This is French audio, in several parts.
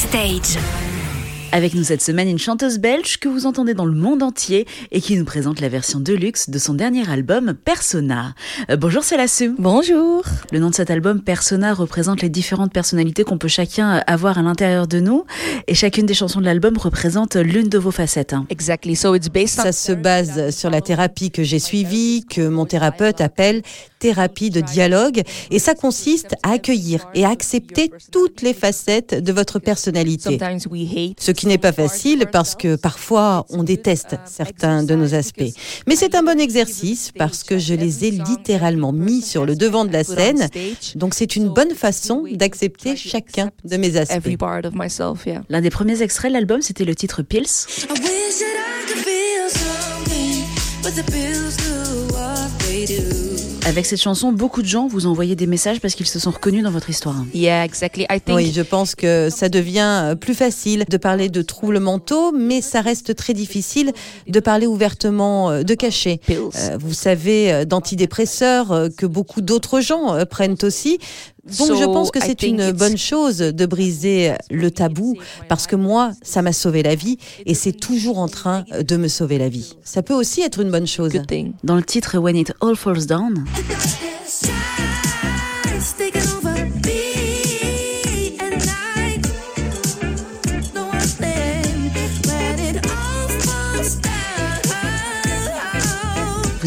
Backstage. Avec nous cette semaine, une chanteuse belge que vous entendez dans le monde entier et qui nous présente la version deluxe de son dernier album Persona. Euh, bonjour Sue. Bonjour. Le nom de cet album Persona représente les différentes personnalités qu'on peut chacun avoir à l'intérieur de nous et chacune des chansons de l'album représente l'une de vos facettes. Hein. Exactly. So it's based Ça se base sur la thérapie que j'ai suivie, que mon thérapeute appelle thérapie de dialogue et ça consiste à accueillir et à accepter toutes les facettes de votre personnalité. Ce qui n'est pas facile parce que parfois on déteste certains de nos aspects. Mais c'est un bon exercice parce que je les ai littéralement mis sur le devant de la scène. Donc c'est une bonne façon d'accepter chacun de mes aspects. L'un des premiers extraits de l'album, c'était le titre Pills. Avec cette chanson, beaucoup de gens vous ont envoyé des messages parce qu'ils se sont reconnus dans votre histoire. Yeah, exactly. I think... Oui, je pense que ça devient euh, plus facile de parler de troubles mentaux, mais ça reste très difficile de parler ouvertement euh, de cachets. Euh, vous savez, d'antidépresseurs que beaucoup d'autres gens prennent aussi. Donc je pense que c'est une bonne chose de briser le tabou parce que moi, ça m'a sauvé la vie et c'est toujours en train de me sauver la vie. Ça peut aussi être une bonne chose. Dans le titre When It All Falls Down.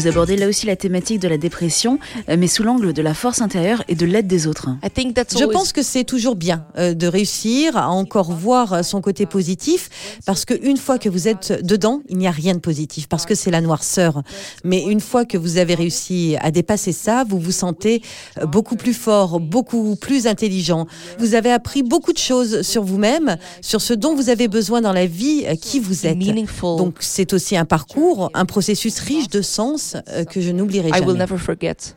Vous abordez là aussi la thématique de la dépression, euh, mais sous l'angle de la force intérieure et de l'aide des autres. Je pense que c'est toujours bien euh, de réussir à encore voir son côté positif, parce qu'une fois que vous êtes dedans, il n'y a rien de positif, parce que c'est la noirceur. Mais une fois que vous avez réussi à dépasser ça, vous vous sentez euh, beaucoup plus fort, beaucoup plus intelligent. Vous avez appris beaucoup de choses sur vous-même, sur ce dont vous avez besoin dans la vie, qui vous êtes. Donc c'est aussi un parcours, un processus riche de sens euh, que je n'oublierai jamais.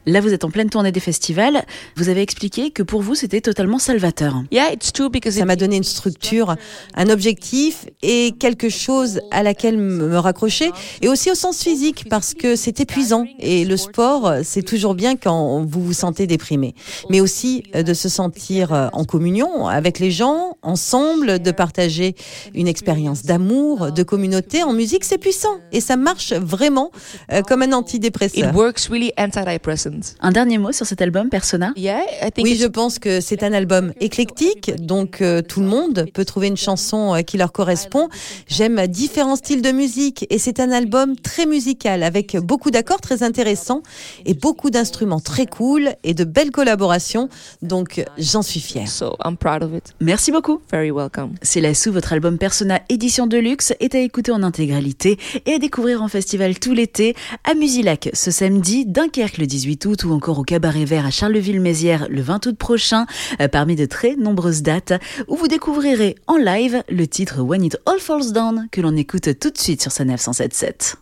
Là, vous êtes en pleine tournée des festivals. Vous avez expliqué que pour vous, c'était totalement salvateur. Yeah, it's true because ça m'a donné une structure, un objectif et quelque chose à laquelle me raccrocher. Et aussi au sens physique parce que c'est épuisant. Et le sport, c'est toujours bien quand vous vous sentez déprimé. Mais aussi euh, de se sentir euh, en communion avec les gens, ensemble, de partager une expérience d'amour, de communauté en musique, c'est puissant. Et ça marche vraiment comme un antidépresseur. It works really antidepressant. Un dernier mot sur cet album, Persona? Yeah, I think Oui, je pense que c'est un album éclectique, donc euh, tout le monde peut trouver une chanson euh, qui leur correspond. J'aime différents styles de musique et c'est un album très musical avec beaucoup d'accords très intéressants et beaucoup d'instruments très cool et de belles collaborations. Donc j'en suis fière. So I'm proud of it. Merci beaucoup. Very welcome. C'est la sous votre album Persona édition de luxe est à écouter en intégralité et à découvrir en festival tout l'été à Musilac ce samedi, Dunkerque le 18 août ou encore au Cabaret Vert à Charleville-Mézières le 20 août prochain, euh, parmi de très nombreuses dates où vous découvrirez en live le titre When It All Falls Down que l'on écoute tout de suite sur sa 977.